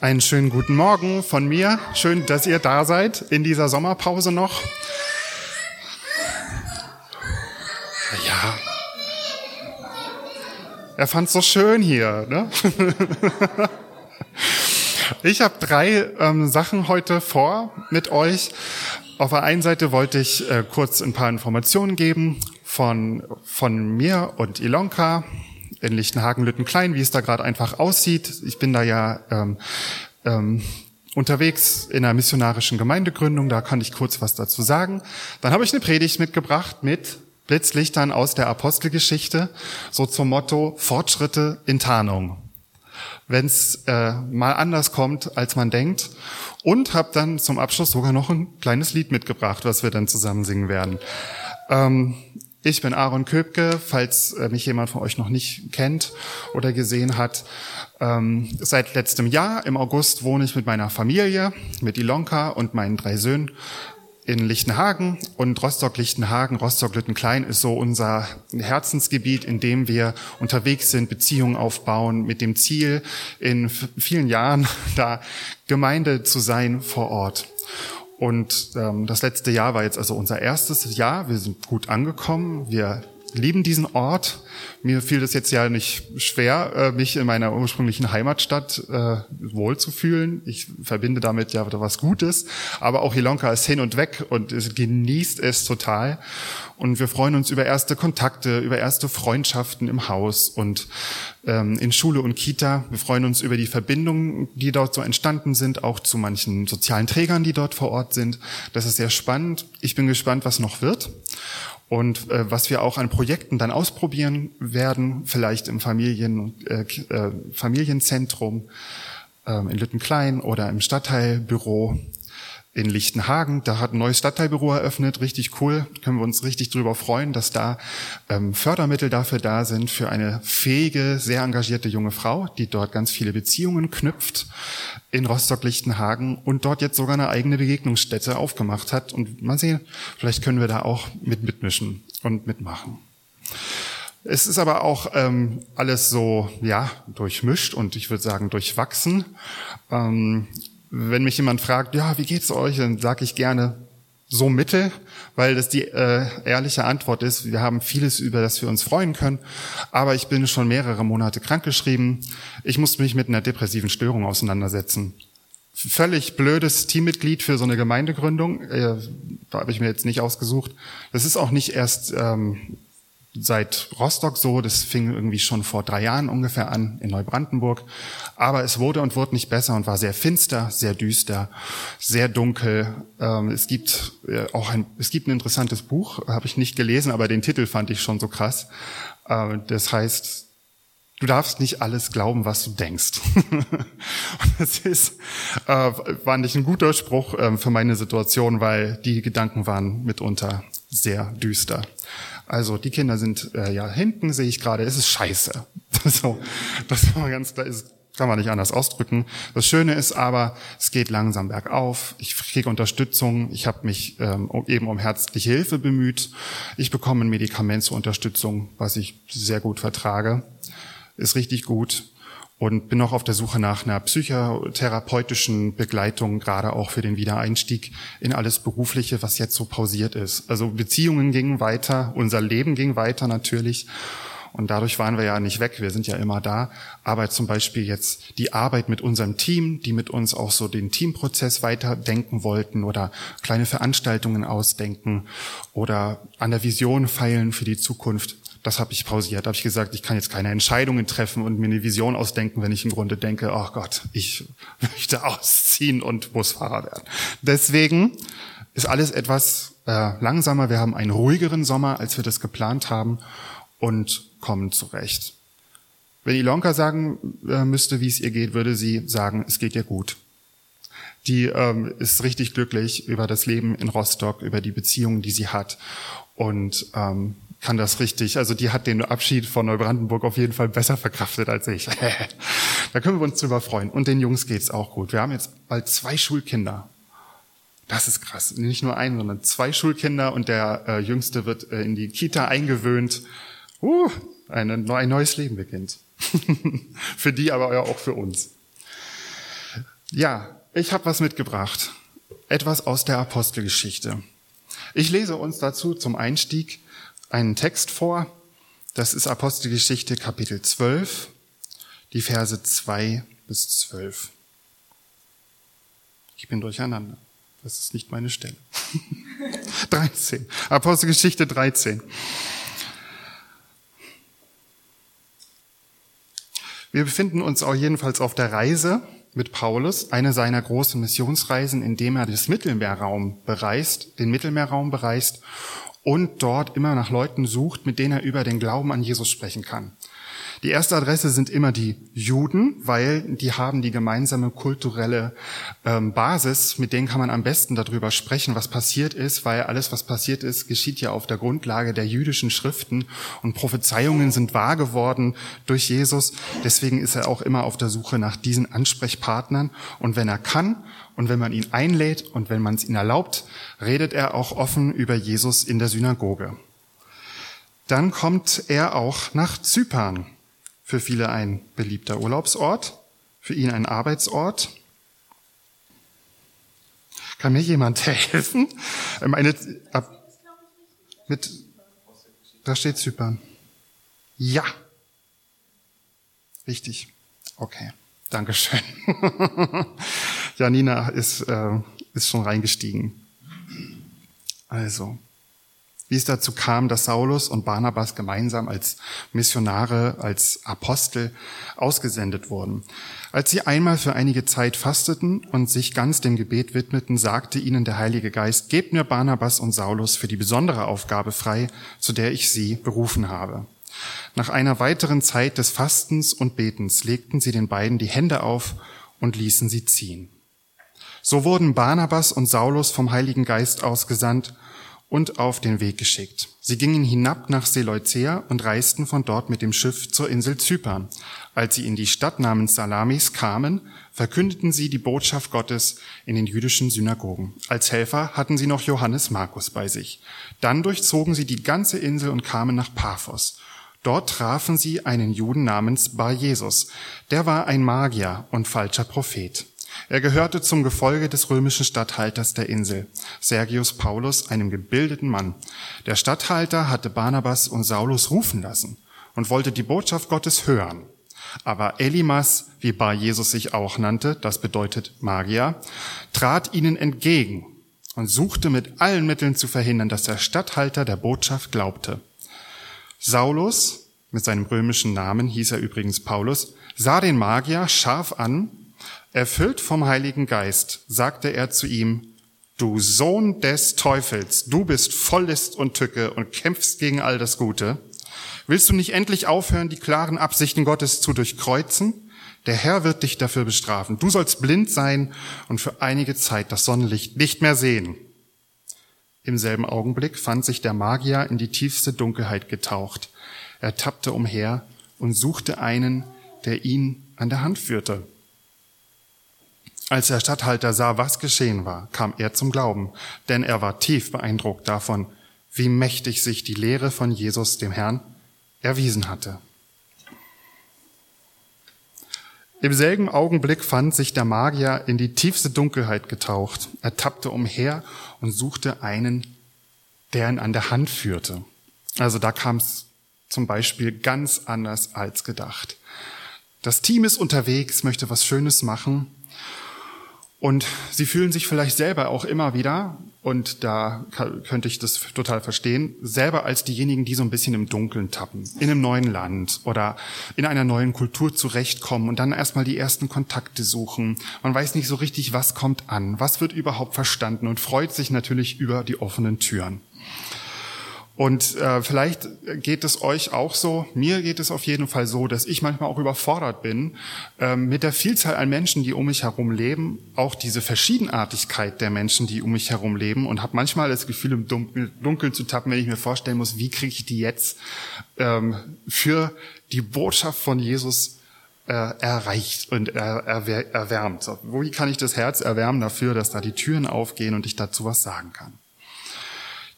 Einen schönen guten Morgen von mir. Schön, dass ihr da seid in dieser Sommerpause noch. Ja. Er fand's so schön hier. Ne? Ich habe drei ähm, Sachen heute vor mit euch. Auf der einen Seite wollte ich äh, kurz ein paar Informationen geben von, von mir und Ilonka in Lichtenhagen-Lüttenklein, wie es da gerade einfach aussieht. Ich bin da ja ähm, ähm, unterwegs in einer missionarischen Gemeindegründung, da kann ich kurz was dazu sagen. Dann habe ich eine Predigt mitgebracht mit Blitzlichtern aus der Apostelgeschichte, so zum Motto Fortschritte in Tarnung. Wenn es äh, mal anders kommt, als man denkt. Und habe dann zum Abschluss sogar noch ein kleines Lied mitgebracht, was wir dann zusammen singen werden. Ähm, ich bin Aaron Köpke, falls äh, mich jemand von euch noch nicht kennt oder gesehen hat. Ähm, seit letztem Jahr im August wohne ich mit meiner Familie, mit Ilonka und meinen drei Söhnen in Lichtenhagen und Rostock-Lichtenhagen, Rostock-Lüttenklein ist so unser Herzensgebiet, in dem wir unterwegs sind, Beziehungen aufbauen, mit dem Ziel, in vielen Jahren da Gemeinde zu sein vor Ort. Und ähm, das letzte Jahr war jetzt also unser erstes Jahr. Wir sind gut angekommen. Wir lieben diesen Ort. Mir fiel es jetzt ja nicht schwer, äh, mich in meiner ursprünglichen Heimatstadt äh, wohlzufühlen. Ich verbinde damit ja was Gutes. Aber auch Ilonka ist hin und weg und genießt es total. Und wir freuen uns über erste Kontakte, über erste Freundschaften im Haus und ähm, in Schule und Kita. Wir freuen uns über die Verbindungen, die dort so entstanden sind, auch zu manchen sozialen Trägern, die dort vor Ort sind. Das ist sehr spannend. Ich bin gespannt, was noch wird und äh, was wir auch an Projekten dann ausprobieren werden, vielleicht im Familien, äh, äh, Familienzentrum äh, in Lüttenklein oder im Stadtteilbüro in Lichtenhagen. Da hat ein neues Stadtteilbüro eröffnet, richtig cool. Können wir uns richtig drüber freuen, dass da ähm, Fördermittel dafür da sind für eine fähige, sehr engagierte junge Frau, die dort ganz viele Beziehungen knüpft in Rostock-Lichtenhagen und dort jetzt sogar eine eigene Begegnungsstätte aufgemacht hat. Und mal sehen, vielleicht können wir da auch mit mitmischen und mitmachen. Es ist aber auch ähm, alles so, ja, durchmischt und ich würde sagen durchwachsen. Ähm, wenn mich jemand fragt, ja, wie geht's euch, dann sage ich gerne so mittel, weil das die äh, ehrliche Antwort ist. Wir haben vieles, über das wir uns freuen können, aber ich bin schon mehrere Monate krankgeschrieben. Ich musste mich mit einer depressiven Störung auseinandersetzen. Völlig blödes Teammitglied für so eine Gemeindegründung, äh, habe ich mir jetzt nicht ausgesucht. Das ist auch nicht erst ähm, seit Rostock so. Das fing irgendwie schon vor drei Jahren ungefähr an in Neubrandenburg. Aber es wurde und wurde nicht besser und war sehr finster, sehr düster, sehr dunkel. Ähm, es gibt äh, auch ein, es gibt ein interessantes Buch, habe ich nicht gelesen, aber den Titel fand ich schon so krass. Äh, das heißt, Du darfst nicht alles glauben, was du denkst. das ist, äh, war nicht ein guter Spruch äh, für meine Situation, weil die Gedanken waren mitunter sehr düster. Also die Kinder sind äh, ja hinten, sehe ich gerade, es ist scheiße. so, das war ganz klar, ist, kann man nicht anders ausdrücken. Das Schöne ist aber, es geht langsam bergauf. Ich kriege Unterstützung. Ich habe mich ähm, eben um herzliche Hilfe bemüht. Ich bekomme ein Medikament zur Unterstützung, was ich sehr gut vertrage. Ist richtig gut und bin noch auf der Suche nach einer psychotherapeutischen Begleitung, gerade auch für den Wiedereinstieg in alles Berufliche, was jetzt so pausiert ist. Also Beziehungen gingen weiter, unser Leben ging weiter natürlich. Und dadurch waren wir ja nicht weg, wir sind ja immer da. Aber zum Beispiel jetzt die Arbeit mit unserem Team, die mit uns auch so den Teamprozess weiterdenken wollten oder kleine Veranstaltungen ausdenken oder an der Vision feilen für die Zukunft das habe ich pausiert. Da habe ich gesagt, ich kann jetzt keine Entscheidungen treffen und mir eine Vision ausdenken, wenn ich im Grunde denke, oh Gott, ich möchte ausziehen und Busfahrer werden. Deswegen ist alles etwas äh, langsamer. Wir haben einen ruhigeren Sommer, als wir das geplant haben und kommen zurecht. Wenn Ilonka sagen äh, müsste, wie es ihr geht, würde sie sagen, es geht ihr gut. Die ähm, ist richtig glücklich über das Leben in Rostock, über die Beziehungen, die sie hat. Und ähm, kann das richtig. Also die hat den Abschied von Neubrandenburg auf jeden Fall besser verkraftet als ich. da können wir uns drüber freuen. Und den Jungs geht's auch gut. Wir haben jetzt bald zwei Schulkinder. Das ist krass. Nicht nur ein, sondern zwei Schulkinder und der äh, Jüngste wird äh, in die Kita eingewöhnt. Uh, eine, ein neues Leben beginnt. für die, aber auch für uns. Ja, ich habe was mitgebracht. Etwas aus der Apostelgeschichte. Ich lese uns dazu zum Einstieg einen Text vor. Das ist Apostelgeschichte Kapitel 12, die Verse 2 bis 12. Ich bin durcheinander. Das ist nicht meine Stelle. 13. Apostelgeschichte 13. Wir befinden uns auch jedenfalls auf der Reise mit Paulus, eine seiner großen Missionsreisen, in dem er das Mittelmeerraum bereist, den Mittelmeerraum bereist und dort immer nach Leuten sucht, mit denen er über den Glauben an Jesus sprechen kann. Die erste Adresse sind immer die Juden, weil die haben die gemeinsame kulturelle ähm, Basis, mit denen kann man am besten darüber sprechen, was passiert ist, weil alles, was passiert ist, geschieht ja auf der Grundlage der jüdischen Schriften und Prophezeiungen sind wahr geworden durch Jesus. Deswegen ist er auch immer auf der Suche nach diesen Ansprechpartnern und wenn er kann und wenn man ihn einlädt und wenn man es ihn erlaubt, redet er auch offen über Jesus in der Synagoge. Dann kommt er auch nach Zypern für viele ein beliebter Urlaubsort, für ihn ein Arbeitsort. Kann mir jemand helfen? Meine, ab, mit, da steht Zypern. Ja. Richtig. Okay. Dankeschön. Janina ist, äh, ist schon reingestiegen. Also, wie es dazu kam, dass Saulus und Barnabas gemeinsam als Missionare, als Apostel ausgesendet wurden. Als sie einmal für einige Zeit fasteten und sich ganz dem Gebet widmeten, sagte ihnen der Heilige Geist, gebt mir Barnabas und Saulus für die besondere Aufgabe frei, zu der ich sie berufen habe. Nach einer weiteren Zeit des Fastens und Betens legten sie den beiden die Hände auf und ließen sie ziehen. So wurden Barnabas und Saulus vom Heiligen Geist ausgesandt und auf den Weg geschickt. Sie gingen hinab nach Seleucea und reisten von dort mit dem Schiff zur Insel Zypern. Als sie in die Stadt namens Salamis kamen, verkündeten sie die Botschaft Gottes in den jüdischen Synagogen. Als Helfer hatten sie noch Johannes Markus bei sich. Dann durchzogen sie die ganze Insel und kamen nach Paphos. Dort trafen sie einen Juden namens Bar Jesus. Der war ein Magier und falscher Prophet. Er gehörte zum Gefolge des römischen Statthalters der Insel, Sergius Paulus, einem gebildeten Mann. Der Statthalter hatte Barnabas und Saulus rufen lassen und wollte die Botschaft Gottes hören. Aber Elimas, wie Bar Jesus sich auch nannte, das bedeutet Magier, trat ihnen entgegen und suchte mit allen Mitteln zu verhindern, dass der Statthalter der Botschaft glaubte. Saulus, mit seinem römischen Namen hieß er übrigens Paulus, sah den Magier scharf an Erfüllt vom Heiligen Geist sagte er zu ihm, Du Sohn des Teufels, du bist voll List und Tücke und kämpfst gegen all das Gute. Willst du nicht endlich aufhören, die klaren Absichten Gottes zu durchkreuzen? Der Herr wird dich dafür bestrafen. Du sollst blind sein und für einige Zeit das Sonnenlicht nicht mehr sehen. Im selben Augenblick fand sich der Magier in die tiefste Dunkelheit getaucht. Er tappte umher und suchte einen, der ihn an der Hand führte. Als der Statthalter sah, was geschehen war, kam er zum Glauben, denn er war tief beeindruckt davon, wie mächtig sich die Lehre von Jesus, dem Herrn, erwiesen hatte. Im selben Augenblick fand sich der Magier in die tiefste Dunkelheit getaucht. Er tappte umher und suchte einen, der ihn an der Hand führte. Also da kam es zum Beispiel ganz anders als gedacht. Das Team ist unterwegs, möchte was Schönes machen und sie fühlen sich vielleicht selber auch immer wieder, und da könnte ich das total verstehen, selber als diejenigen, die so ein bisschen im Dunkeln tappen, in einem neuen Land oder in einer neuen Kultur zurechtkommen und dann erstmal die ersten Kontakte suchen. Man weiß nicht so richtig, was kommt an, was wird überhaupt verstanden und freut sich natürlich über die offenen Türen. Und äh, vielleicht geht es euch auch so, mir geht es auf jeden Fall so, dass ich manchmal auch überfordert bin ähm, mit der Vielzahl an Menschen, die um mich herum leben, auch diese Verschiedenartigkeit der Menschen, die um mich herum leben und habe manchmal das Gefühl, im Dunkeln, zu tappen, wenn ich mir vorstellen muss, wie kriege ich die jetzt ähm, für die Botschaft von Jesus äh, erreicht und er, er, erwärmt. Wie kann ich das Herz erwärmen dafür, dass da die Türen aufgehen und ich dazu was sagen kann?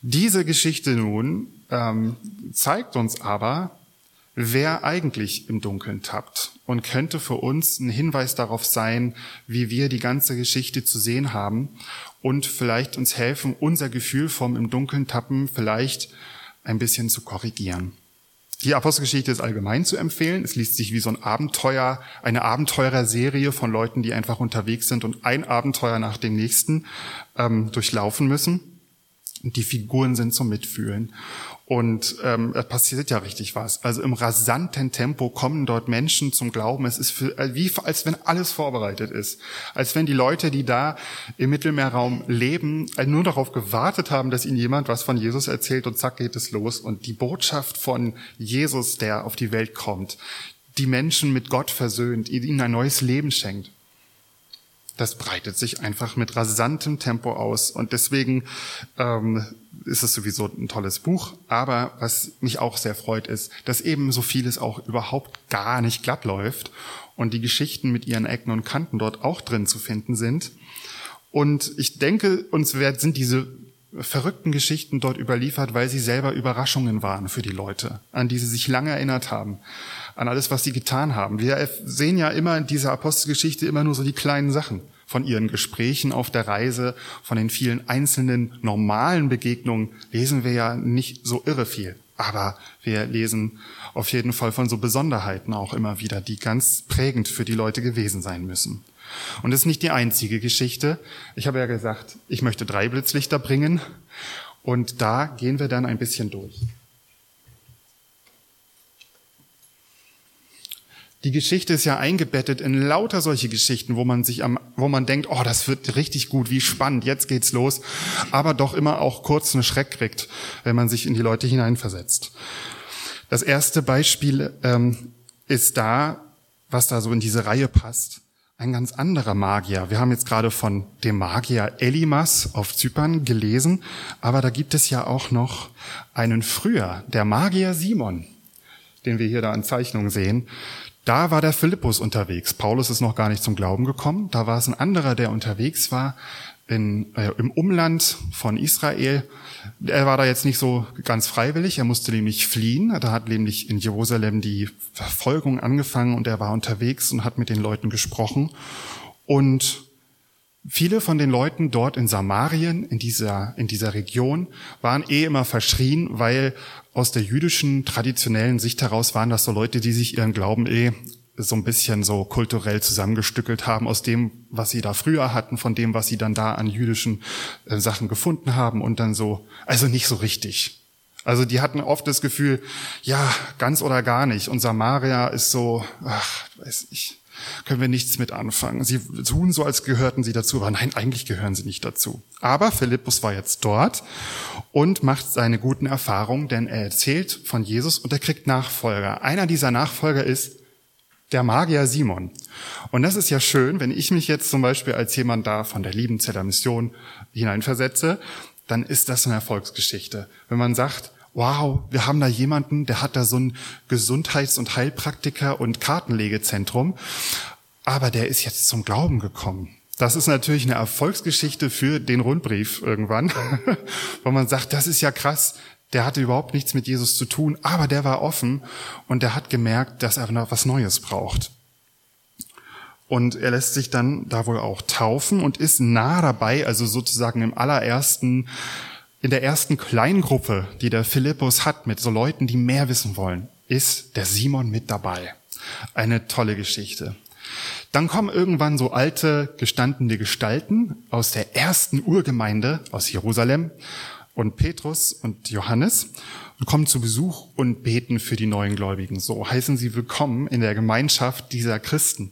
Diese Geschichte nun ähm, zeigt uns aber, wer eigentlich im Dunkeln tappt und könnte für uns ein Hinweis darauf sein, wie wir die ganze Geschichte zu sehen haben und vielleicht uns helfen, unser Gefühl vom im Dunkeln tappen vielleicht ein bisschen zu korrigieren. Die Apostelgeschichte ist allgemein zu empfehlen. Es liest sich wie so ein Abenteuer, eine Abenteurerserie von Leuten, die einfach unterwegs sind und ein Abenteuer nach dem nächsten ähm, durchlaufen müssen. Die Figuren sind zum Mitfühlen. Und ähm, es passiert ja richtig was. Also im rasanten Tempo kommen dort Menschen zum Glauben. Es ist für, äh, wie als wenn alles vorbereitet ist, als wenn die Leute, die da im Mittelmeerraum leben, äh, nur darauf gewartet haben, dass ihnen jemand was von Jesus erzählt und zack geht es los. Und die Botschaft von Jesus, der auf die Welt kommt, die Menschen mit Gott versöhnt, ihnen ein neues Leben schenkt das breitet sich einfach mit rasantem Tempo aus. Und deswegen ähm, ist es sowieso ein tolles Buch. Aber was mich auch sehr freut, ist, dass eben so vieles auch überhaupt gar nicht glatt läuft und die Geschichten mit ihren Ecken und Kanten dort auch drin zu finden sind. Und ich denke, uns sind diese verrückten Geschichten dort überliefert, weil sie selber Überraschungen waren für die Leute, an die sie sich lange erinnert haben, an alles, was sie getan haben. Wir sehen ja immer in dieser Apostelgeschichte immer nur so die kleinen Sachen von ihren Gesprächen auf der Reise, von den vielen einzelnen normalen Begegnungen lesen wir ja nicht so irre viel. Aber wir lesen auf jeden Fall von so Besonderheiten auch immer wieder, die ganz prägend für die Leute gewesen sein müssen. Und das ist nicht die einzige Geschichte. Ich habe ja gesagt, ich möchte drei Blitzlichter bringen. Und da gehen wir dann ein bisschen durch. Die Geschichte ist ja eingebettet in lauter solche Geschichten, wo man sich am, wo man denkt, oh, das wird richtig gut, wie spannend, jetzt geht's los, aber doch immer auch kurz einen Schreck kriegt, wenn man sich in die Leute hineinversetzt. Das erste Beispiel ähm, ist da, was da so in diese Reihe passt ein ganz anderer Magier. Wir haben jetzt gerade von dem Magier Elimas auf Zypern gelesen, aber da gibt es ja auch noch einen früher, der Magier Simon, den wir hier da an Zeichnungen sehen. Da war der Philippus unterwegs. Paulus ist noch gar nicht zum Glauben gekommen. Da war es ein anderer, der unterwegs war in, äh, im Umland von Israel. Er war da jetzt nicht so ganz freiwillig, er musste nämlich fliehen. Da hat nämlich in Jerusalem die Verfolgung angefangen und er war unterwegs und hat mit den Leuten gesprochen. Und viele von den Leuten dort in Samarien, in dieser, in dieser Region, waren eh immer verschrien, weil aus der jüdischen traditionellen Sicht heraus waren das so Leute, die sich ihren Glauben eh so ein bisschen so kulturell zusammengestückelt haben aus dem, was sie da früher hatten, von dem, was sie dann da an jüdischen äh, Sachen gefunden haben und dann so, also nicht so richtig. Also die hatten oft das Gefühl, ja, ganz oder gar nicht. Und Samaria ist so, ach, weiß ich, können wir nichts mit anfangen. Sie tun so, als gehörten sie dazu, aber nein, eigentlich gehören sie nicht dazu. Aber Philippus war jetzt dort und macht seine guten Erfahrungen, denn er erzählt von Jesus und er kriegt Nachfolger. Einer dieser Nachfolger ist der Magier Simon. Und das ist ja schön, wenn ich mich jetzt zum Beispiel als jemand da von der Liebenzeller Mission hineinversetze, dann ist das eine Erfolgsgeschichte. Wenn man sagt, wow, wir haben da jemanden, der hat da so ein Gesundheits- und Heilpraktiker und Kartenlegezentrum, aber der ist jetzt zum Glauben gekommen. Das ist natürlich eine Erfolgsgeschichte für den Rundbrief irgendwann, wo man sagt, das ist ja krass, der hatte überhaupt nichts mit Jesus zu tun, aber der war offen und der hat gemerkt, dass er noch was Neues braucht. Und er lässt sich dann da wohl auch taufen und ist nah dabei, also sozusagen im allerersten, in der ersten Kleingruppe, die der Philippus hat mit so Leuten, die mehr wissen wollen, ist der Simon mit dabei. Eine tolle Geschichte. Dann kommen irgendwann so alte, gestandene Gestalten aus der ersten Urgemeinde aus Jerusalem und Petrus und Johannes und kommen zu Besuch und beten für die neuen Gläubigen. So heißen sie willkommen in der Gemeinschaft dieser Christen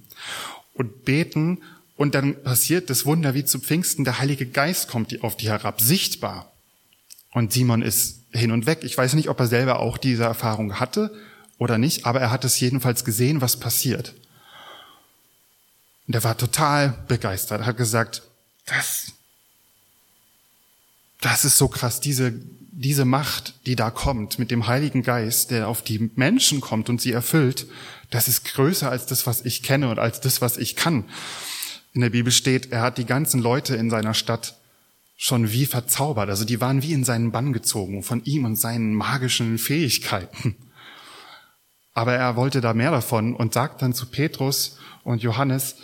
und beten und dann passiert das Wunder wie zu Pfingsten. Der Heilige Geist kommt auf die herab, sichtbar. Und Simon ist hin und weg. Ich weiß nicht, ob er selber auch diese Erfahrung hatte oder nicht, aber er hat es jedenfalls gesehen, was passiert. Und er war total begeistert, er hat gesagt, das das ist so krass, diese, diese Macht, die da kommt mit dem Heiligen Geist, der auf die Menschen kommt und sie erfüllt, das ist größer als das, was ich kenne und als das, was ich kann. In der Bibel steht, er hat die ganzen Leute in seiner Stadt schon wie verzaubert. Also die waren wie in seinen Bann gezogen von ihm und seinen magischen Fähigkeiten. Aber er wollte da mehr davon und sagt dann zu Petrus und Johannes,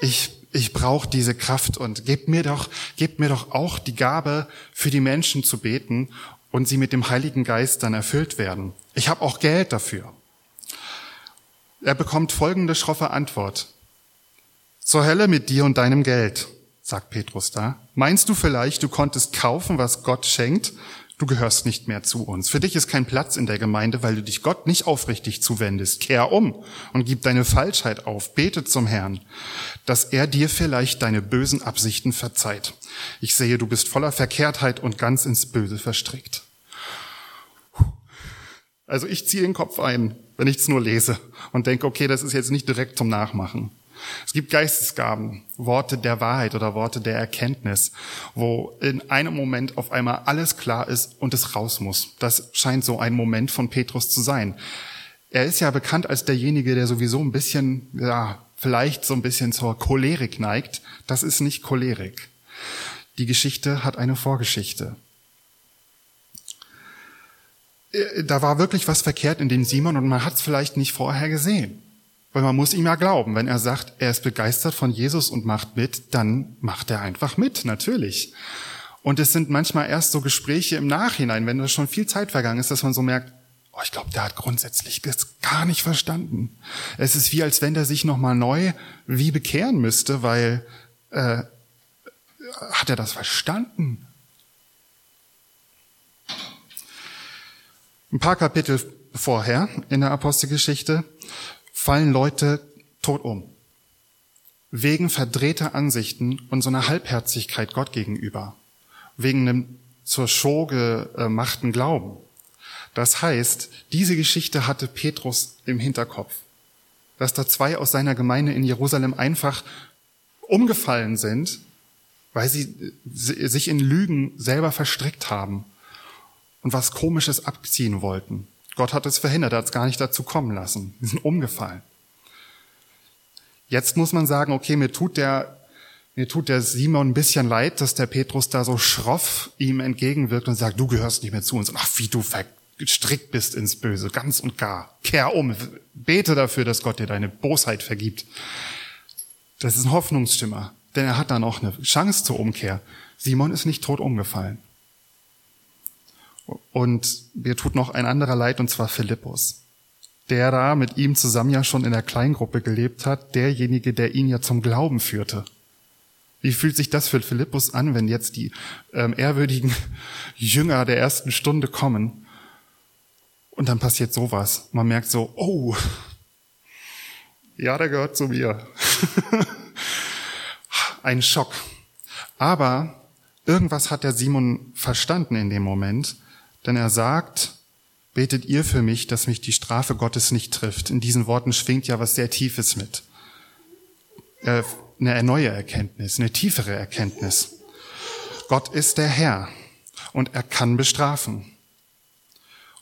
ich, ich brauche diese Kraft und gebt mir doch, gebt mir doch auch die Gabe, für die Menschen zu beten und sie mit dem Heiligen Geist dann erfüllt werden. Ich habe auch Geld dafür. Er bekommt folgende schroffe Antwort. Zur Hölle mit dir und deinem Geld, sagt Petrus da. Meinst du vielleicht, du konntest kaufen, was Gott schenkt? Du gehörst nicht mehr zu uns. Für dich ist kein Platz in der Gemeinde, weil du dich Gott nicht aufrichtig zuwendest. Kehr um und gib deine Falschheit auf. Bete zum Herrn, dass er dir vielleicht deine bösen Absichten verzeiht. Ich sehe, du bist voller Verkehrtheit und ganz ins Böse verstrickt. Also ich ziehe den Kopf ein, wenn ich es nur lese und denke, okay, das ist jetzt nicht direkt zum Nachmachen. Es gibt Geistesgaben, Worte der Wahrheit oder Worte der Erkenntnis, wo in einem Moment auf einmal alles klar ist und es raus muss. Das scheint so ein Moment von Petrus zu sein. Er ist ja bekannt als derjenige, der sowieso ein bisschen, ja, vielleicht so ein bisschen zur Cholerik neigt. Das ist nicht Cholerik. Die Geschichte hat eine Vorgeschichte. Äh, da war wirklich was verkehrt in dem Simon und man hat es vielleicht nicht vorher gesehen. Weil man muss ihm ja glauben, wenn er sagt, er ist begeistert von Jesus und macht mit, dann macht er einfach mit, natürlich. Und es sind manchmal erst so Gespräche im Nachhinein, wenn das schon viel Zeit vergangen ist, dass man so merkt, oh, ich glaube, der hat grundsätzlich das gar nicht verstanden. Es ist wie, als wenn der sich nochmal neu wie bekehren müsste, weil äh, hat er das verstanden? Ein paar Kapitel vorher in der Apostelgeschichte fallen Leute tot um. Wegen verdrehter Ansichten und so einer Halbherzigkeit Gott gegenüber. Wegen einem zur Show gemachten Glauben. Das heißt, diese Geschichte hatte Petrus im Hinterkopf. Dass da zwei aus seiner Gemeinde in Jerusalem einfach umgefallen sind, weil sie sich in Lügen selber verstrickt haben und was Komisches abziehen wollten. Gott hat es verhindert, er hat es gar nicht dazu kommen lassen. Die sind umgefallen. Jetzt muss man sagen, okay, mir tut der, mir tut der Simon ein bisschen leid, dass der Petrus da so schroff ihm entgegenwirkt und sagt, du gehörst nicht mehr zu uns. Und ach, wie du gestrickt bist ins Böse, ganz und gar. Kehr um, bete dafür, dass Gott dir deine Bosheit vergibt. Das ist ein Hoffnungsschimmer, denn er hat da noch eine Chance zur Umkehr. Simon ist nicht tot umgefallen. Und mir tut noch ein anderer leid, und zwar Philippus, der da mit ihm zusammen ja schon in der Kleingruppe gelebt hat, derjenige, der ihn ja zum Glauben führte. Wie fühlt sich das für Philippus an, wenn jetzt die ähm, ehrwürdigen Jünger der ersten Stunde kommen und dann passiert sowas? Man merkt so, oh, ja, der gehört zu mir. Ein Schock. Aber irgendwas hat der Simon verstanden in dem Moment denn er sagt, betet ihr für mich, dass mich die Strafe Gottes nicht trifft. In diesen Worten schwingt ja was sehr Tiefes mit. Äh, eine neue Erkenntnis, eine tiefere Erkenntnis. Gott ist der Herr und er kann bestrafen.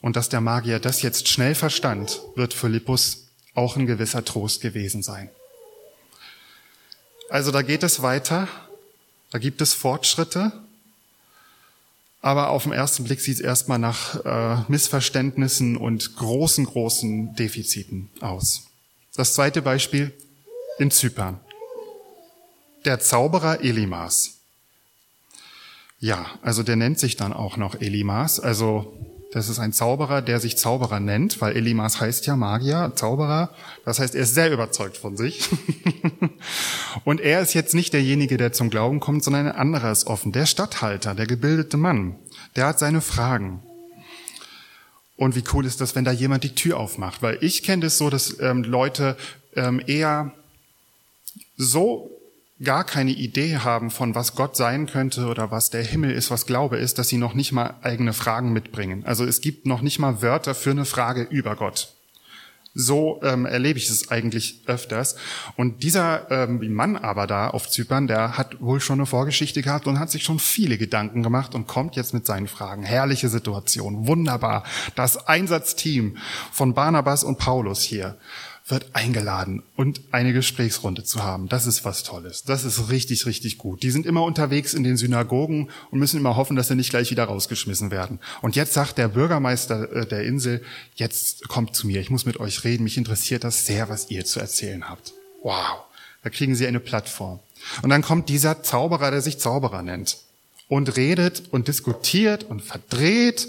Und dass der Magier das jetzt schnell verstand, wird Philippus auch ein gewisser Trost gewesen sein. Also da geht es weiter, da gibt es Fortschritte, aber auf den ersten Blick sieht es erstmal nach äh, Missverständnissen und großen, großen Defiziten aus. Das zweite Beispiel in Zypern. Der Zauberer Elimas. Ja, also der nennt sich dann auch noch Elimas. Also das ist ein Zauberer, der sich Zauberer nennt, weil Elimas heißt ja Magier, Zauberer. Das heißt, er ist sehr überzeugt von sich. und er ist jetzt nicht derjenige, der zum Glauben kommt, sondern ein anderer ist offen. Der Statthalter, der gebildete Mann, der hat seine Fragen. Und wie cool ist das, wenn da jemand die Tür aufmacht? Weil ich kenne das so, dass ähm, Leute ähm, eher so gar keine Idee haben von was Gott sein könnte oder was der Himmel ist, was Glaube ist, dass sie noch nicht mal eigene Fragen mitbringen. Also es gibt noch nicht mal Wörter für eine Frage über Gott. So ähm, erlebe ich es eigentlich öfters. Und dieser ähm, Mann aber da auf Zypern, der hat wohl schon eine Vorgeschichte gehabt und hat sich schon viele Gedanken gemacht und kommt jetzt mit seinen Fragen. Herrliche Situation, wunderbar. Das Einsatzteam von Barnabas und Paulus hier wird eingeladen und eine Gesprächsrunde zu haben. Das ist was Tolles. Das ist richtig, richtig gut. Die sind immer unterwegs in den Synagogen und müssen immer hoffen, dass sie nicht gleich wieder rausgeschmissen werden. Und jetzt sagt der Bürgermeister äh, der Insel, jetzt kommt zu mir, ich muss mit euch reden, mich interessiert das sehr, was ihr zu erzählen habt. Wow. Da kriegen sie eine Plattform. Und dann kommt dieser Zauberer, der sich Zauberer nennt und redet und diskutiert und verdreht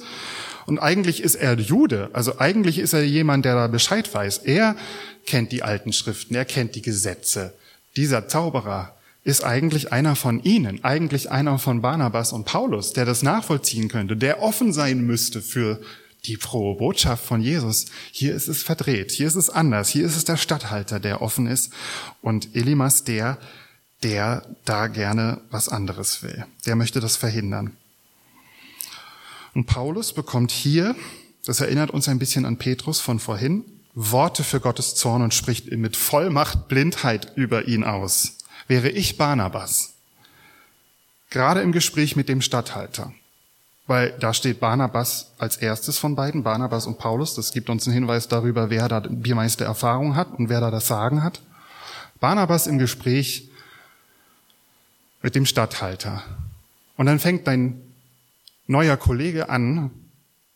und eigentlich ist er Jude, also eigentlich ist er jemand, der da Bescheid weiß. Er kennt die alten Schriften, er kennt die Gesetze. Dieser Zauberer ist eigentlich einer von ihnen, eigentlich einer von Barnabas und Paulus, der das nachvollziehen könnte, der offen sein müsste für die frohe Botschaft von Jesus. Hier ist es verdreht, hier ist es anders, hier ist es der Statthalter, der offen ist und Elimas der, der da gerne was anderes will. Der möchte das verhindern. Und Paulus bekommt hier, das erinnert uns ein bisschen an Petrus von vorhin, Worte für Gottes Zorn und spricht mit Vollmacht Blindheit über ihn aus. Wäre ich Barnabas, gerade im Gespräch mit dem Statthalter, weil da steht Barnabas als erstes von beiden, Barnabas und Paulus, das gibt uns einen Hinweis darüber, wer da die meiste Erfahrung hat und wer da das Sagen hat. Barnabas im Gespräch mit dem Statthalter. Und dann fängt dein neuer Kollege an,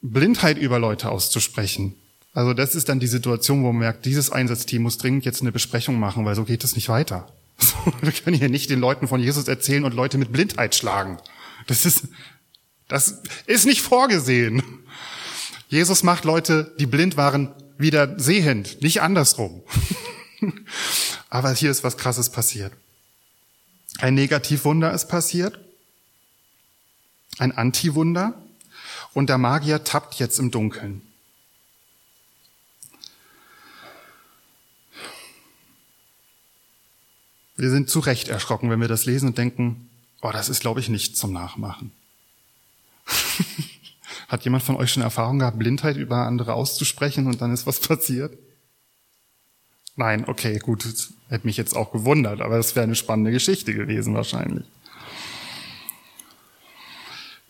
Blindheit über Leute auszusprechen. Also das ist dann die Situation, wo man merkt, dieses Einsatzteam muss dringend jetzt eine Besprechung machen, weil so geht es nicht weiter. Wir können hier nicht den Leuten von Jesus erzählen und Leute mit Blindheit schlagen. Das ist, das ist nicht vorgesehen. Jesus macht Leute, die blind waren, wieder sehend, nicht andersrum. Aber hier ist was Krasses passiert. Ein Negativwunder ist passiert ein Antiwunder und der Magier tappt jetzt im Dunkeln. Wir sind zu Recht erschrocken, wenn wir das lesen und denken, oh, das ist, glaube ich, nicht zum Nachmachen. Hat jemand von euch schon Erfahrung gehabt, Blindheit über andere auszusprechen und dann ist was passiert? Nein, okay, gut, hätte mich jetzt auch gewundert, aber das wäre eine spannende Geschichte gewesen wahrscheinlich.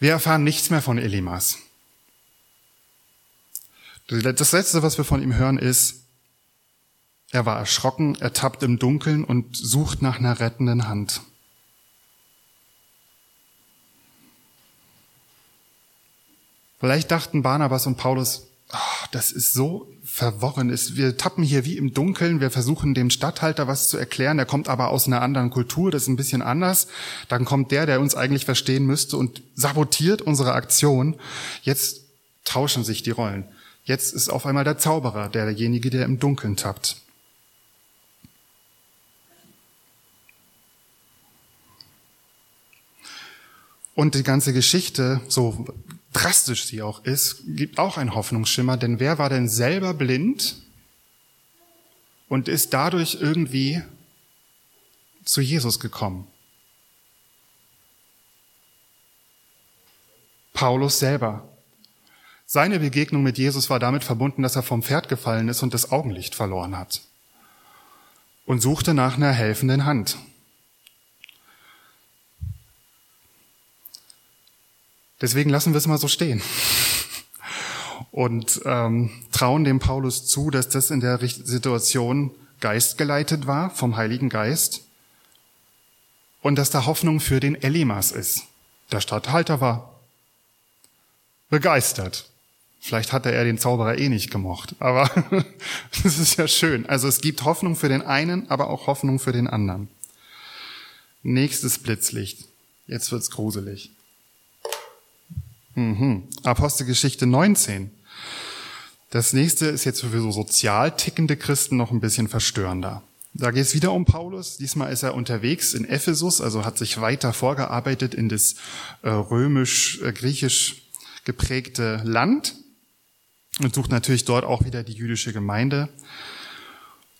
Wir erfahren nichts mehr von Elimas. Das Letzte, was wir von ihm hören, ist, er war erschrocken, er tappt im Dunkeln und sucht nach einer rettenden Hand. Vielleicht dachten Barnabas und Paulus, oh, das ist so verworren. Wir tappen hier wie im Dunkeln. Wir versuchen dem Stadthalter was zu erklären. Der kommt aber aus einer anderen Kultur. Das ist ein bisschen anders. Dann kommt der, der uns eigentlich verstehen müsste und sabotiert unsere Aktion. Jetzt tauschen sich die Rollen. Jetzt ist auf einmal der Zauberer derjenige, der im Dunkeln tappt. Und die ganze Geschichte, so drastisch sie auch ist, gibt auch einen Hoffnungsschimmer, denn wer war denn selber blind und ist dadurch irgendwie zu Jesus gekommen? Paulus selber. Seine Begegnung mit Jesus war damit verbunden, dass er vom Pferd gefallen ist und das Augenlicht verloren hat und suchte nach einer helfenden Hand. Deswegen lassen wir es mal so stehen und ähm, trauen dem Paulus zu, dass das in der Situation geistgeleitet war vom Heiligen Geist und dass da Hoffnung für den Elimas ist. Der Statthalter war begeistert. Vielleicht hatte er den Zauberer eh nicht gemocht, aber das ist ja schön. Also es gibt Hoffnung für den einen, aber auch Hoffnung für den anderen. Nächstes Blitzlicht. Jetzt wird's gruselig. Mhm. Apostelgeschichte 19. Das nächste ist jetzt für so sozial tickende Christen noch ein bisschen verstörender. Da geht es wieder um Paulus. Diesmal ist er unterwegs in Ephesus, also hat sich weiter vorgearbeitet in das äh, römisch-griechisch äh, geprägte Land und sucht natürlich dort auch wieder die jüdische Gemeinde.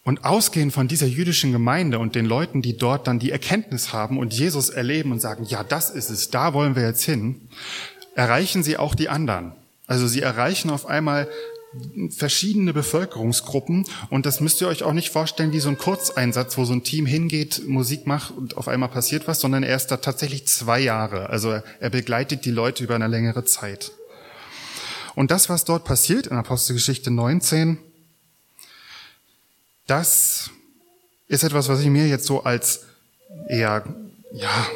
Und ausgehend von dieser jüdischen Gemeinde und den Leuten, die dort dann die Erkenntnis haben und Jesus erleben und sagen, ja, das ist es, da wollen wir jetzt hin, erreichen sie auch die anderen. Also sie erreichen auf einmal verschiedene Bevölkerungsgruppen und das müsst ihr euch auch nicht vorstellen wie so ein Kurzeinsatz, wo so ein Team hingeht, Musik macht und auf einmal passiert was, sondern er ist da tatsächlich zwei Jahre. Also er begleitet die Leute über eine längere Zeit. Und das, was dort passiert in Apostelgeschichte 19, Das ist etwas, was ich mir jetzt so als eher, ja,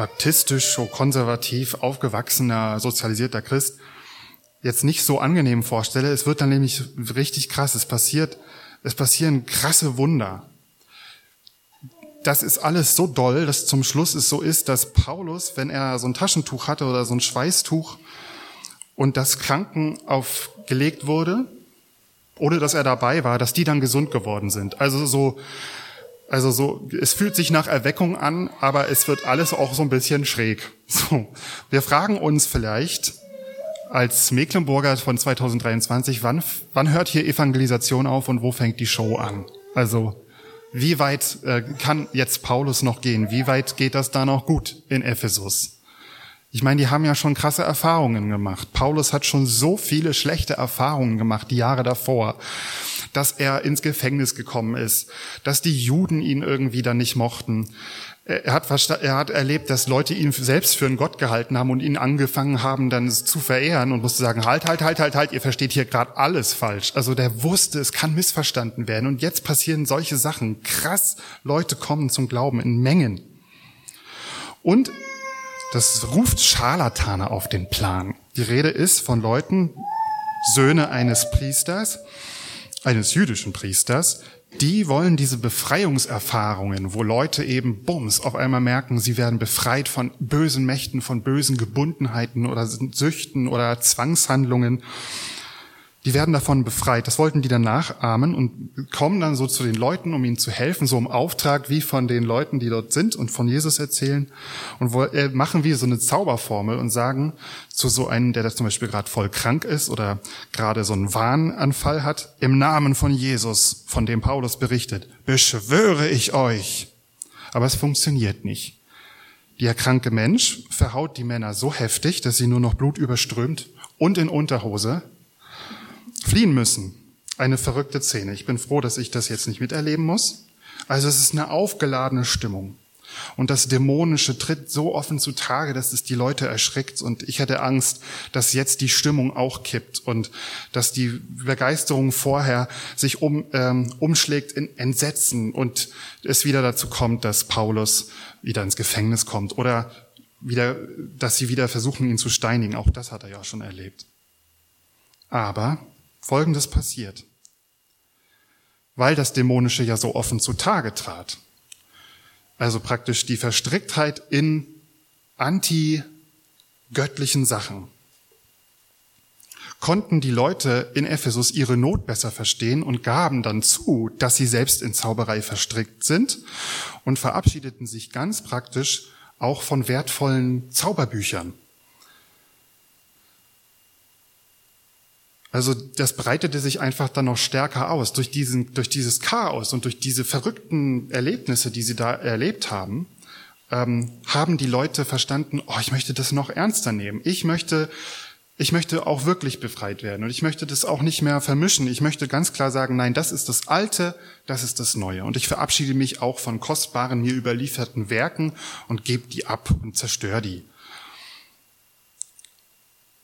baptistisch, so konservativ aufgewachsener, sozialisierter Christ jetzt nicht so angenehm vorstelle. Es wird dann nämlich richtig krass. Es passiert, es passieren krasse Wunder. Das ist alles so doll, dass zum Schluss es so ist, dass Paulus, wenn er so ein Taschentuch hatte oder so ein Schweißtuch und das Kranken aufgelegt wurde, ohne dass er dabei war, dass die dann gesund geworden sind. Also so, also so, es fühlt sich nach Erweckung an, aber es wird alles auch so ein bisschen schräg. So, wir fragen uns vielleicht als Mecklenburger von 2023, wann, wann hört hier Evangelisation auf und wo fängt die Show an? Also, wie weit äh, kann jetzt Paulus noch gehen? Wie weit geht das da noch gut in Ephesus? Ich meine, die haben ja schon krasse Erfahrungen gemacht. Paulus hat schon so viele schlechte Erfahrungen gemacht, die Jahre davor, dass er ins Gefängnis gekommen ist, dass die Juden ihn irgendwie dann nicht mochten. Er hat, er hat erlebt, dass Leute ihn selbst für einen Gott gehalten haben und ihn angefangen haben, dann zu verehren und musste sagen, halt, halt, halt, halt, halt, ihr versteht hier gerade alles falsch. Also der wusste, es kann missverstanden werden. Und jetzt passieren solche Sachen. Krass, Leute kommen zum Glauben in Mengen. Und das ruft Scharlatane auf den Plan. Die Rede ist von Leuten, Söhne eines Priesters, eines jüdischen Priesters, die wollen diese Befreiungserfahrungen, wo Leute eben bums auf einmal merken, sie werden befreit von bösen Mächten, von bösen Gebundenheiten oder Süchten oder Zwangshandlungen die werden davon befreit. Das wollten die dann nachahmen und kommen dann so zu den Leuten, um ihnen zu helfen, so im Auftrag wie von den Leuten, die dort sind und von Jesus erzählen und äh, machen wie so eine Zauberformel und sagen zu so einem, der da zum Beispiel gerade voll krank ist oder gerade so einen Warnanfall hat, im Namen von Jesus, von dem Paulus berichtet, beschwöre ich euch. Aber es funktioniert nicht. Der kranke Mensch verhaut die Männer so heftig, dass sie nur noch Blut überströmt und in Unterhose fliehen müssen. Eine verrückte Szene. Ich bin froh, dass ich das jetzt nicht miterleben muss. Also es ist eine aufgeladene Stimmung. Und das Dämonische tritt so offen zutage, dass es die Leute erschreckt. Und ich hatte Angst, dass jetzt die Stimmung auch kippt und dass die Begeisterung vorher sich um, ähm, umschlägt in Entsetzen und es wieder dazu kommt, dass Paulus wieder ins Gefängnis kommt oder wieder, dass sie wieder versuchen, ihn zu steinigen. Auch das hat er ja schon erlebt. Aber Folgendes passiert. Weil das Dämonische ja so offen zutage trat. Also praktisch die Verstricktheit in anti-göttlichen Sachen. Konnten die Leute in Ephesus ihre Not besser verstehen und gaben dann zu, dass sie selbst in Zauberei verstrickt sind und verabschiedeten sich ganz praktisch auch von wertvollen Zauberbüchern. Also das breitete sich einfach dann noch stärker aus durch diesen, durch dieses Chaos und durch diese verrückten Erlebnisse, die sie da erlebt haben, ähm, haben die Leute verstanden, oh, ich möchte das noch ernster nehmen. Ich möchte, ich möchte auch wirklich befreit werden und ich möchte das auch nicht mehr vermischen. Ich möchte ganz klar sagen, nein, das ist das Alte, das ist das Neue. Und ich verabschiede mich auch von kostbaren, mir überlieferten Werken und gebe die ab und zerstöre die.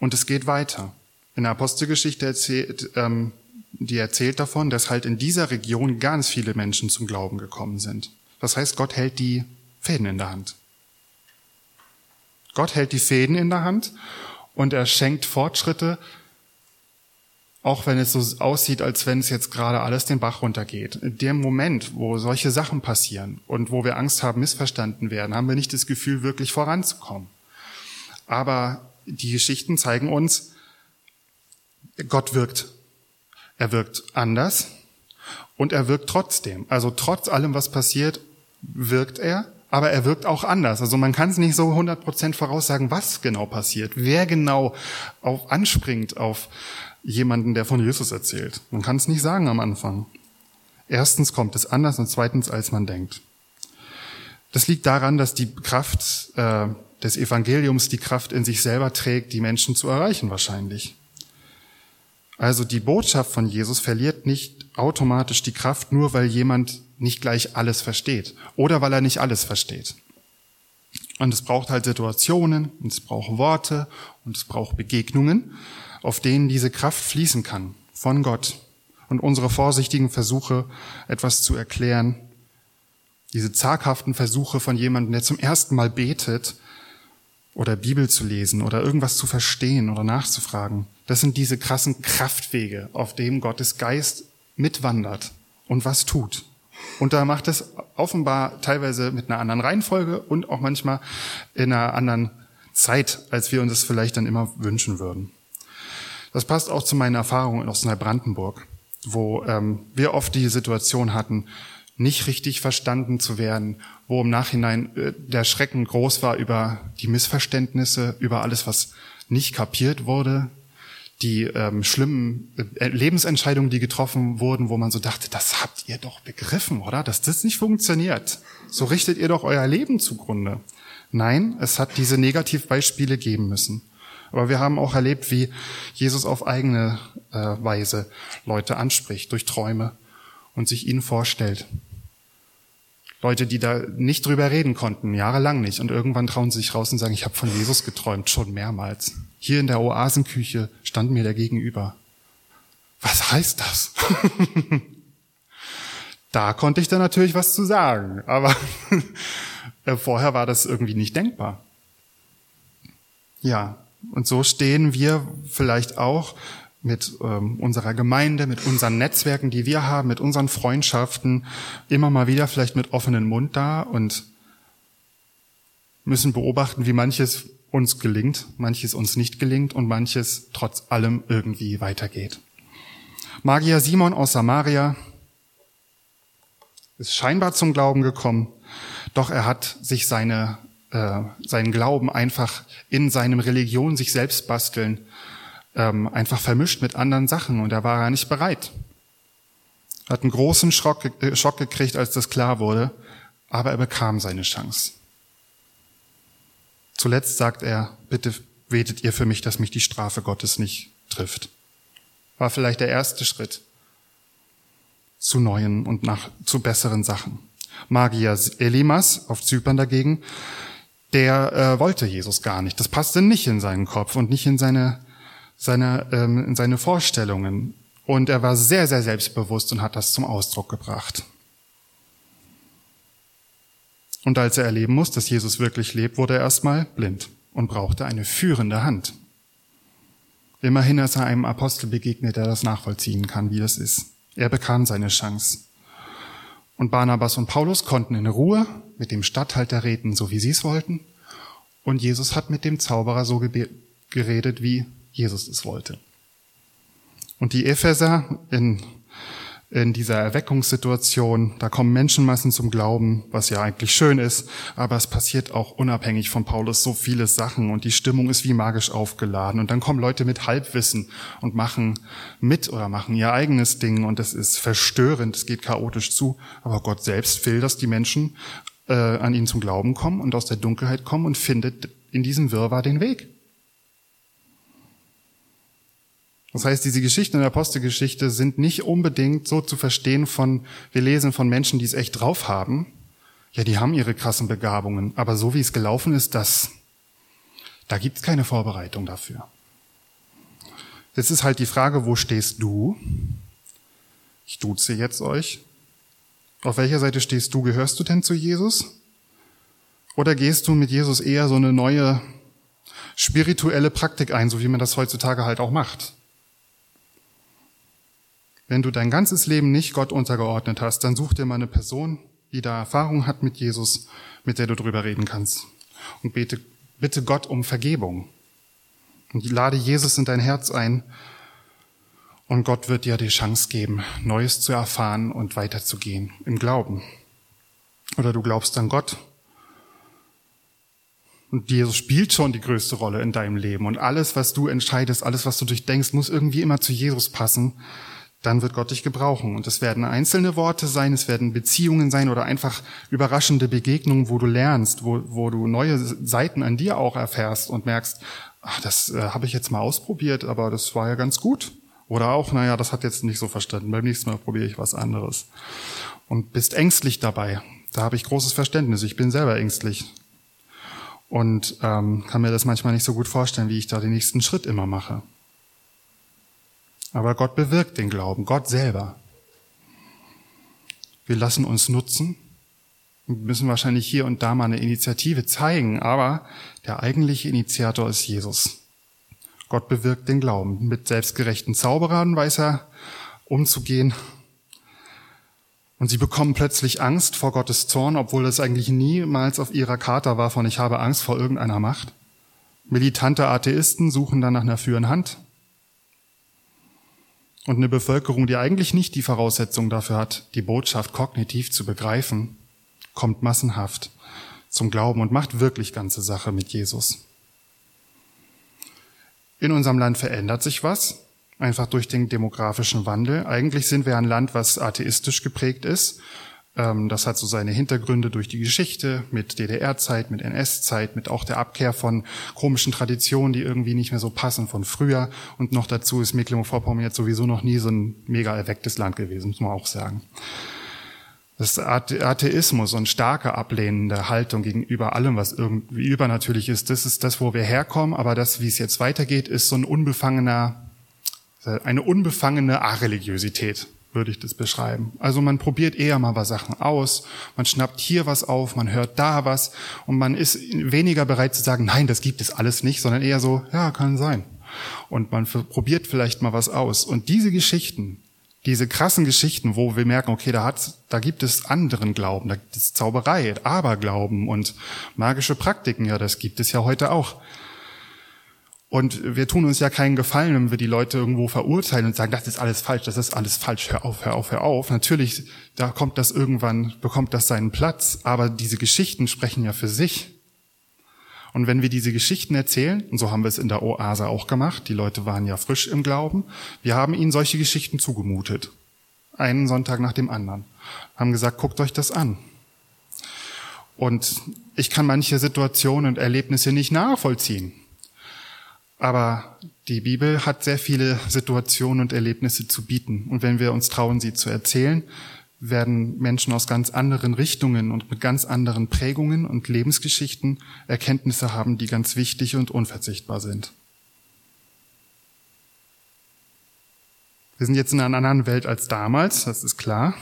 Und es geht weiter. In der Apostelgeschichte erzählt, ähm, die erzählt davon, dass halt in dieser Region ganz viele Menschen zum Glauben gekommen sind. Das heißt, Gott hält die Fäden in der Hand. Gott hält die Fäden in der Hand und er schenkt Fortschritte, auch wenn es so aussieht, als wenn es jetzt gerade alles den Bach runtergeht. In dem Moment, wo solche Sachen passieren und wo wir Angst haben, missverstanden werden, haben wir nicht das Gefühl, wirklich voranzukommen. Aber die Geschichten zeigen uns, Gott wirkt. Er wirkt anders und er wirkt trotzdem. Also trotz allem, was passiert, wirkt er, aber er wirkt auch anders. Also man kann es nicht so 100% voraussagen, was genau passiert, wer genau auf, anspringt auf jemanden, der von Jesus erzählt. Man kann es nicht sagen am Anfang. Erstens kommt es anders und zweitens, als man denkt. Das liegt daran, dass die Kraft äh, des Evangeliums die Kraft in sich selber trägt, die Menschen zu erreichen wahrscheinlich. Also die Botschaft von Jesus verliert nicht automatisch die Kraft, nur weil jemand nicht gleich alles versteht oder weil er nicht alles versteht. Und es braucht halt Situationen, und es braucht Worte und es braucht Begegnungen, auf denen diese Kraft fließen kann von Gott. und unsere vorsichtigen Versuche, etwas zu erklären, diese zaghaften Versuche von jemandem, der zum ersten Mal betet oder Bibel zu lesen oder irgendwas zu verstehen oder nachzufragen, das sind diese krassen Kraftwege, auf dem Gottes Geist mitwandert und was tut. Und da macht es offenbar teilweise mit einer anderen Reihenfolge und auch manchmal in einer anderen Zeit, als wir uns das vielleicht dann immer wünschen würden. Das passt auch zu meinen Erfahrungen aus Neubrandenburg, wo ähm, wir oft die Situation hatten, nicht richtig verstanden zu werden, wo im Nachhinein äh, der Schrecken groß war über die Missverständnisse, über alles, was nicht kapiert wurde, die ähm, schlimmen äh, Lebensentscheidungen, die getroffen wurden, wo man so dachte, das habt ihr doch begriffen, oder? Dass das nicht funktioniert. So richtet ihr doch euer Leben zugrunde. Nein, es hat diese Negativbeispiele geben müssen. Aber wir haben auch erlebt, wie Jesus auf eigene äh, Weise Leute anspricht, durch Träume und sich ihnen vorstellt. Leute, die da nicht drüber reden konnten, jahrelang nicht. Und irgendwann trauen sie sich raus und sagen, ich habe von Jesus geträumt, schon mehrmals. Hier in der Oasenküche stand mir der gegenüber. Was heißt das? da konnte ich dann natürlich was zu sagen, aber vorher war das irgendwie nicht denkbar. Ja, und so stehen wir vielleicht auch mit ähm, unserer Gemeinde, mit unseren Netzwerken, die wir haben, mit unseren Freundschaften, immer mal wieder vielleicht mit offenem Mund da und müssen beobachten, wie manches uns gelingt, manches uns nicht gelingt und manches trotz allem irgendwie weitergeht. Magier Simon aus Samaria ist scheinbar zum Glauben gekommen, doch er hat sich seine, äh, seinen Glauben einfach in seinem Religion sich selbst basteln ähm, einfach vermischt mit anderen Sachen und da war er nicht bereit. Hat einen großen Schock, äh, Schock gekriegt, als das klar wurde, aber er bekam seine Chance. Zuletzt sagt er, bitte betet ihr für mich, dass mich die Strafe Gottes nicht trifft. War vielleicht der erste Schritt zu neuen und nach, zu besseren Sachen. Magier Elimas auf Zypern dagegen, der äh, wollte Jesus gar nicht. Das passte nicht in seinen Kopf und nicht in seine seine, ähm, in seine Vorstellungen. Und er war sehr, sehr selbstbewusst und hat das zum Ausdruck gebracht. Und als er erleben muss, dass Jesus wirklich lebt, wurde er erstmal blind und brauchte eine führende Hand. Immerhin ist er einem Apostel begegnet, der das nachvollziehen kann, wie das ist. Er bekam seine Chance. Und Barnabas und Paulus konnten in Ruhe mit dem Statthalter reden, so wie sie es wollten. Und Jesus hat mit dem Zauberer so geredet, wie Jesus es wollte. Und die Epheser in, in dieser Erweckungssituation, da kommen Menschenmassen zum Glauben, was ja eigentlich schön ist, aber es passiert auch unabhängig von Paulus so viele Sachen und die Stimmung ist wie magisch aufgeladen. Und dann kommen Leute mit Halbwissen und machen mit oder machen ihr eigenes Ding und es ist verstörend, es geht chaotisch zu, aber Gott selbst will, dass die Menschen äh, an ihn zum Glauben kommen und aus der Dunkelheit kommen und findet in diesem Wirrwarr den Weg. Das heißt, diese Geschichten in der Apostelgeschichte sind nicht unbedingt so zu verstehen von, wir lesen von Menschen, die es echt drauf haben. Ja, die haben ihre krassen Begabungen, aber so wie es gelaufen ist, das, da gibt es keine Vorbereitung dafür. Jetzt ist halt die Frage, wo stehst du? Ich duze jetzt euch. Auf welcher Seite stehst du? Gehörst du denn zu Jesus? Oder gehst du mit Jesus eher so eine neue spirituelle Praktik ein, so wie man das heutzutage halt auch macht? Wenn du dein ganzes Leben nicht Gott untergeordnet hast, dann such dir mal eine Person, die da Erfahrung hat mit Jesus, mit der du drüber reden kannst. Und bete, bitte Gott um Vergebung. Und lade Jesus in dein Herz ein. Und Gott wird dir die Chance geben, Neues zu erfahren und weiterzugehen im Glauben. Oder du glaubst an Gott. Und Jesus spielt schon die größte Rolle in deinem Leben. Und alles, was du entscheidest, alles, was du durchdenkst, muss irgendwie immer zu Jesus passen dann wird Gott dich gebrauchen. Und es werden einzelne Worte sein, es werden Beziehungen sein oder einfach überraschende Begegnungen, wo du lernst, wo, wo du neue Seiten an dir auch erfährst und merkst, ach, das äh, habe ich jetzt mal ausprobiert, aber das war ja ganz gut. Oder auch, naja, das hat jetzt nicht so verstanden. Beim nächsten Mal probiere ich was anderes. Und bist ängstlich dabei. Da habe ich großes Verständnis. Ich bin selber ängstlich. Und ähm, kann mir das manchmal nicht so gut vorstellen, wie ich da den nächsten Schritt immer mache. Aber Gott bewirkt den Glauben, Gott selber. Wir lassen uns nutzen und müssen wahrscheinlich hier und da mal eine Initiative zeigen, aber der eigentliche Initiator ist Jesus. Gott bewirkt den Glauben. Mit selbstgerechten Zauberern weiß er umzugehen. Und sie bekommen plötzlich Angst vor Gottes Zorn, obwohl das eigentlich niemals auf ihrer Karte war von ich habe Angst vor irgendeiner Macht. Militante Atheisten suchen dann nach einer führen Hand. Und eine Bevölkerung, die eigentlich nicht die Voraussetzung dafür hat, die Botschaft kognitiv zu begreifen, kommt massenhaft zum Glauben und macht wirklich ganze Sache mit Jesus. In unserem Land verändert sich was, einfach durch den demografischen Wandel. Eigentlich sind wir ein Land, was atheistisch geprägt ist. Ähm, das hat so seine Hintergründe durch die Geschichte mit DDR-Zeit, mit NS-Zeit, mit auch der Abkehr von komischen Traditionen, die irgendwie nicht mehr so passen von früher. Und noch dazu ist Mecklenburg-Vorpommern jetzt sowieso noch nie so ein mega erwecktes Land gewesen, muss man auch sagen. Das Atheismus und starke ablehnende Haltung gegenüber allem, was irgendwie übernatürlich ist, das ist das, wo wir herkommen. Aber das, wie es jetzt weitergeht, ist so ein unbefangener, eine unbefangene Areligiosität, würde ich das beschreiben. Also man probiert eher mal was Sachen aus, man schnappt hier was auf, man hört da was und man ist weniger bereit zu sagen, nein, das gibt es alles nicht, sondern eher so, ja, kann sein. Und man probiert vielleicht mal was aus. Und diese Geschichten, diese krassen Geschichten, wo wir merken, okay, da hat, da gibt es anderen Glauben, da gibt es Zauberei, Aberglauben und magische Praktiken, ja, das gibt es ja heute auch. Und wir tun uns ja keinen Gefallen, wenn wir die Leute irgendwo verurteilen und sagen, das ist alles falsch, das ist alles falsch, hör auf, hör auf, hör auf. Natürlich, da kommt das irgendwann, bekommt das seinen Platz, aber diese Geschichten sprechen ja für sich. Und wenn wir diese Geschichten erzählen, und so haben wir es in der Oase auch gemacht, die Leute waren ja frisch im Glauben, wir haben ihnen solche Geschichten zugemutet. Einen Sonntag nach dem anderen. Haben gesagt, guckt euch das an. Und ich kann manche Situationen und Erlebnisse nicht nachvollziehen. Aber die Bibel hat sehr viele Situationen und Erlebnisse zu bieten. Und wenn wir uns trauen, sie zu erzählen, werden Menschen aus ganz anderen Richtungen und mit ganz anderen Prägungen und Lebensgeschichten Erkenntnisse haben, die ganz wichtig und unverzichtbar sind. Wir sind jetzt in einer anderen Welt als damals, das ist klar.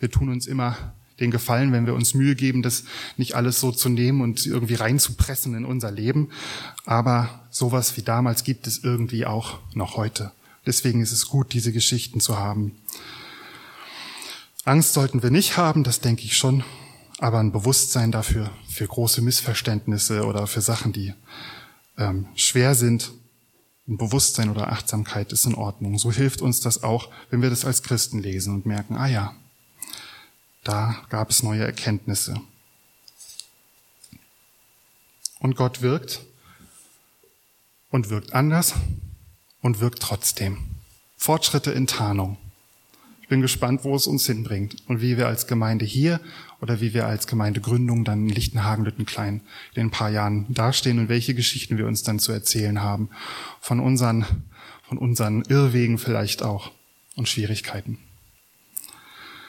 Wir tun uns immer den Gefallen, wenn wir uns Mühe geben, das nicht alles so zu nehmen und irgendwie reinzupressen in unser Leben. Aber sowas wie damals gibt es irgendwie auch noch heute. Deswegen ist es gut, diese Geschichten zu haben. Angst sollten wir nicht haben, das denke ich schon, aber ein Bewusstsein dafür, für große Missverständnisse oder für Sachen, die ähm, schwer sind, ein Bewusstsein oder Achtsamkeit ist in Ordnung. So hilft uns das auch, wenn wir das als Christen lesen und merken, ah ja, da gab es neue Erkenntnisse. Und Gott wirkt und wirkt anders und wirkt trotzdem. Fortschritte in Tarnung. Ich bin gespannt, wo es uns hinbringt und wie wir als Gemeinde hier oder wie wir als Gemeindegründung dann in Lichtenhagen, Lüttenklein in ein paar Jahren dastehen und welche Geschichten wir uns dann zu erzählen haben. Von unseren, von unseren Irrwegen vielleicht auch und Schwierigkeiten.